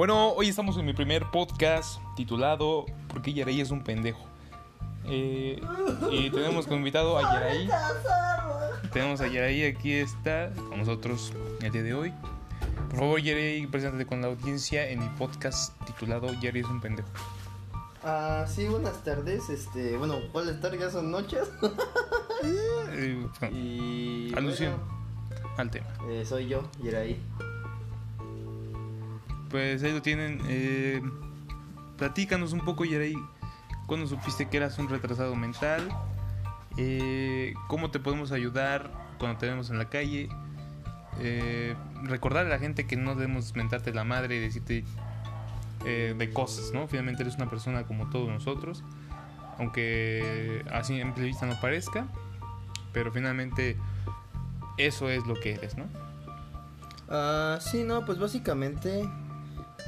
Bueno, hoy estamos en mi primer podcast titulado ¿Por qué Yaray es un pendejo? Eh, y tenemos como invitado a Yaray. Tenemos a Yaray, aquí está con nosotros el día de hoy. Por favor, Yaray, preséntate con la audiencia en mi podcast titulado Yaray es un pendejo. Ah, sí, buenas tardes. Este, bueno, buenas tardes, ya son noches. Y. Alusión al tema. eh, soy yo, Yeraí. Pues ahí lo tienen. Eh, platícanos un poco, Yaray. ¿Cuándo supiste que eras un retrasado mental? Eh, ¿Cómo te podemos ayudar cuando te vemos en la calle? Eh, recordar a la gente que no debemos mentarte la madre y decirte eh, de cosas, ¿no? Finalmente eres una persona como todos nosotros. Aunque así en vista no parezca. Pero finalmente eso es lo que eres, ¿no? Ah, sí, no, pues básicamente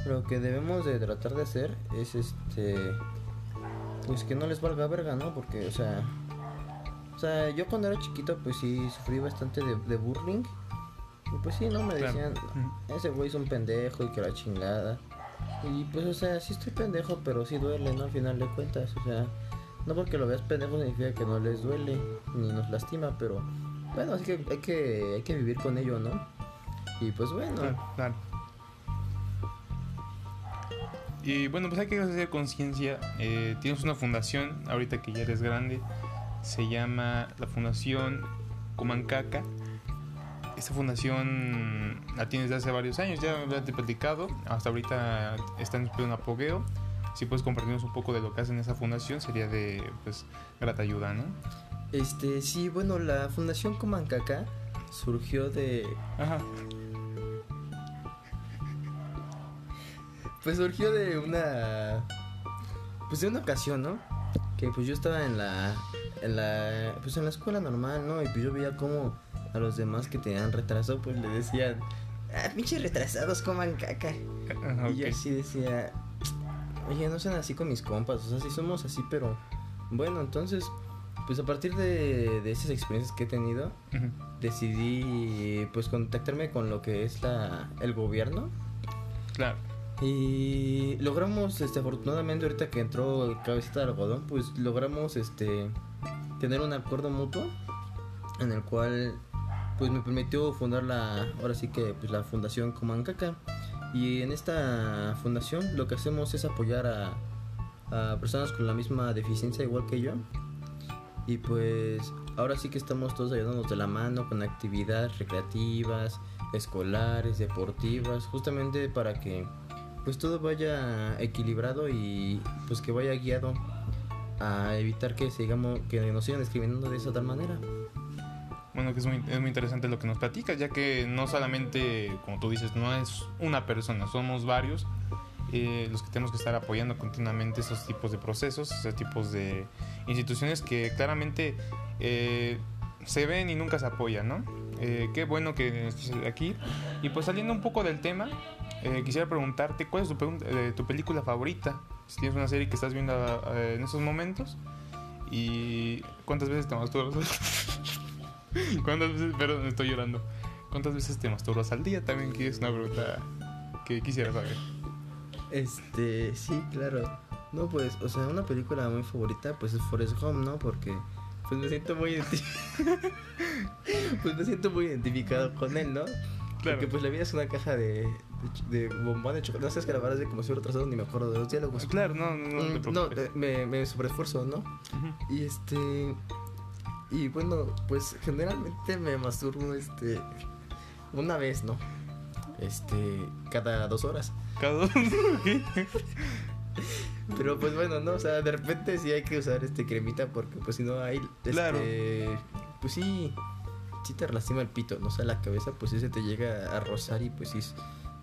lo que debemos de tratar de hacer es este. Pues que no les valga verga, ¿no? Porque, o sea. O sea, yo cuando era chiquito, pues sí sufrí bastante de, de bullying. Y pues sí, ¿no? Me decían, ese güey es un pendejo y que la chingada. Y pues, o sea, sí estoy pendejo, pero sí duele, ¿no? Al final de cuentas, o sea, no porque lo veas pendejo significa que no les duele ni nos lastima, pero bueno, así que hay que, hay que vivir con ello, ¿no? Y pues bueno, claro. Y bueno, pues hay que hacer conciencia. Eh, tienes una fundación, ahorita que ya eres grande, se llama la Fundación Comancaca. Esta fundación la tienes desde hace varios años, ya, te he platicado. Hasta ahorita está en pleno apogeo. Si puedes compartirnos un poco de lo que hacen esa fundación, sería de pues grata ayuda, ¿no? este, sí, bueno, la Fundación Comancaca surgió de, Ajá. Pues surgió de una, pues de una ocasión, ¿no? Que pues yo estaba en la, en la, pues en la escuela normal, ¿no? Y pues yo veía como a los demás que tenían retraso, pues le decían, ah, pinches retrasados coman caca. Ajá, Y yo así decía, oye, no sean así con mis compas, o sea, sí somos así, pero bueno, entonces, pues a partir de, de esas experiencias que he tenido, decidí pues contactarme con lo que es la, el gobierno. Claro. Y logramos, este, afortunadamente ahorita que entró el cabecita de algodón, pues logramos este tener un acuerdo mutuo en el cual pues me permitió fundar la, ahora sí que pues la fundación Comancaca. Y en esta fundación lo que hacemos es apoyar a, a personas con la misma deficiencia igual que yo. Y pues ahora sí que estamos todos ayudándonos de la mano con actividades recreativas, escolares, deportivas, justamente para que pues todo vaya equilibrado y pues que vaya guiado a evitar que sigamos que nos sigan discriminando de esa tal manera. Bueno, que es muy, es muy interesante lo que nos platicas, ya que no solamente, como tú dices, no es una persona, somos varios eh, los que tenemos que estar apoyando continuamente esos tipos de procesos, esos tipos de instituciones que claramente eh, se ven y nunca se apoyan, ¿no? Eh, qué bueno que estés aquí. Y pues saliendo un poco del tema, eh, quisiera preguntarte, ¿cuál es eh, tu película favorita? Si tienes una serie que estás viendo en esos momentos. ¿Y cuántas veces te masturbas? ¿Cuántas veces, perdón, estoy llorando. ¿Cuántas veces te masturbas al día? También que es una pregunta que quisiera saber. Este, sí, claro. No, pues, o sea, una película muy favorita pues es Forrest Gump, ¿no? Porque pues me siento muy. pues me siento muy identificado con él, ¿no? Claro. Porque pues la vida es una caja de, de, de bombón de chocolate. No sé, es que la verdad es que como soy retrasado ni me acuerdo de los diálogos. Claro, no, no, no te Mm, no, eh, me, me sobreesfuerzo, ¿no? Y este. Y bueno, pues generalmente me masturbo este. Una vez, ¿no? Este. Cada dos horas. Cada uno. Pero pues bueno, no, o sea, de repente sí hay que usar este cremita porque pues si no hay. Este, Claro. Pues sí. Sí te lastima el pito, no o sea, la cabeza, pues sí se te llega a rozar y pues sí es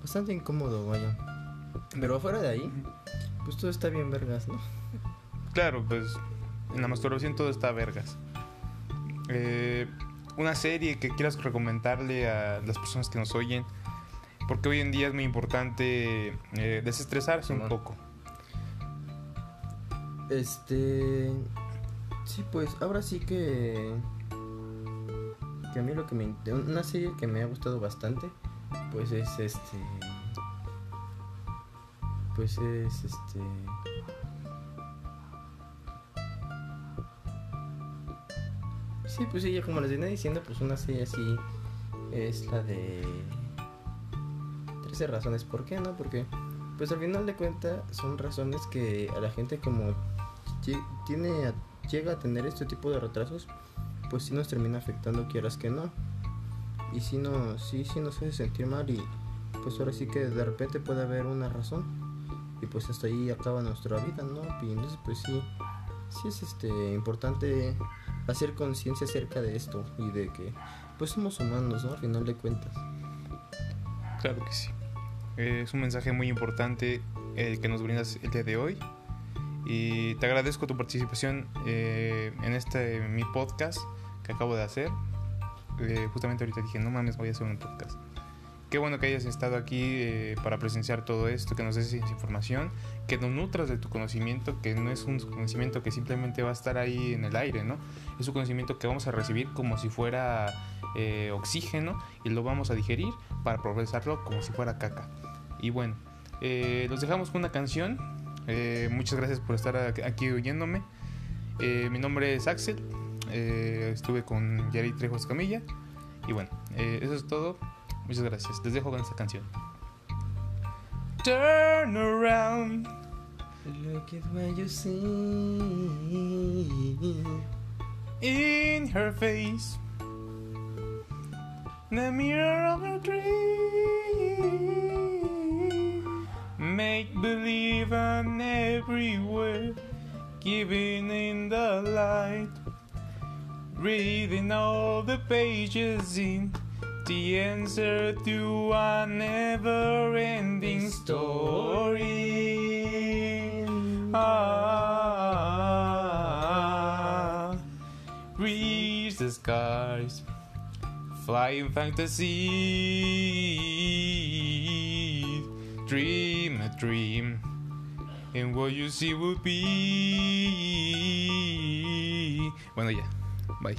bastante incómodo, vaya. Pero afuera de ahí, pues todo está bien, vergas, ¿no? Claro, pues en la masturbación todo está vergas. Eh, una serie que quieras recomendarle a las personas que nos oyen, porque hoy en día es muy importante eh, desestresarse un poco. Este. Sí, pues ahora sí que. Que a mí lo que me. Una serie que me ha gustado bastante, pues es este. pues es este Sí, pues ya como les venía diciendo, pues una serie así es la de 13 razones. ¿Por qué no? Porque pues al final de cuentas son razones que a la gente como llega a tener este tipo de retrasos, pues sí nos termina afectando quieras que no. Y si no, sí, sí nos hace sentir mal y pues ahora sí que de repente puede haber una razón y pues hasta ahí acaba nuestra vida, ¿no? Y entonces pues sí, sí es este importante hacer conciencia acerca de esto y de que pues somos humanos, ¿no? Al final de cuentas. Claro que sí. Es un mensaje muy importante el que nos brindas el día de hoy. Y te agradezco tu participación eh, en este mi podcast que acabo de hacer. Eh, justamente ahorita dije, no mames, voy a hacer un podcast. Qué bueno que hayas estado aquí eh, para presenciar todo esto, que nos des información, que nos nutras de tu conocimiento, que no es un conocimiento que simplemente va a estar ahí en el aire, ¿no? Es un conocimiento que vamos a recibir como si fuera eh, oxígeno y lo vamos a digerir para procesarlo como si fuera caca. Y bueno, eh, los dejamos con una canción. Muchas gracias por estar aquí oyéndome. mi nombre es Axel. estuve con Yari Trejos Camilla. Y bueno, eso es todo. Muchas gracias. Les dejo con esta canción. Turn around. Look at what you see. In her face. The mirror of her dream. Make believe on everywhere. Giving in the light. Reading all the pages in the answer to a never ending story. Ah, reach the skies, flying fantasy, dream a dream, and what you see will be. Bueno, ya, bye.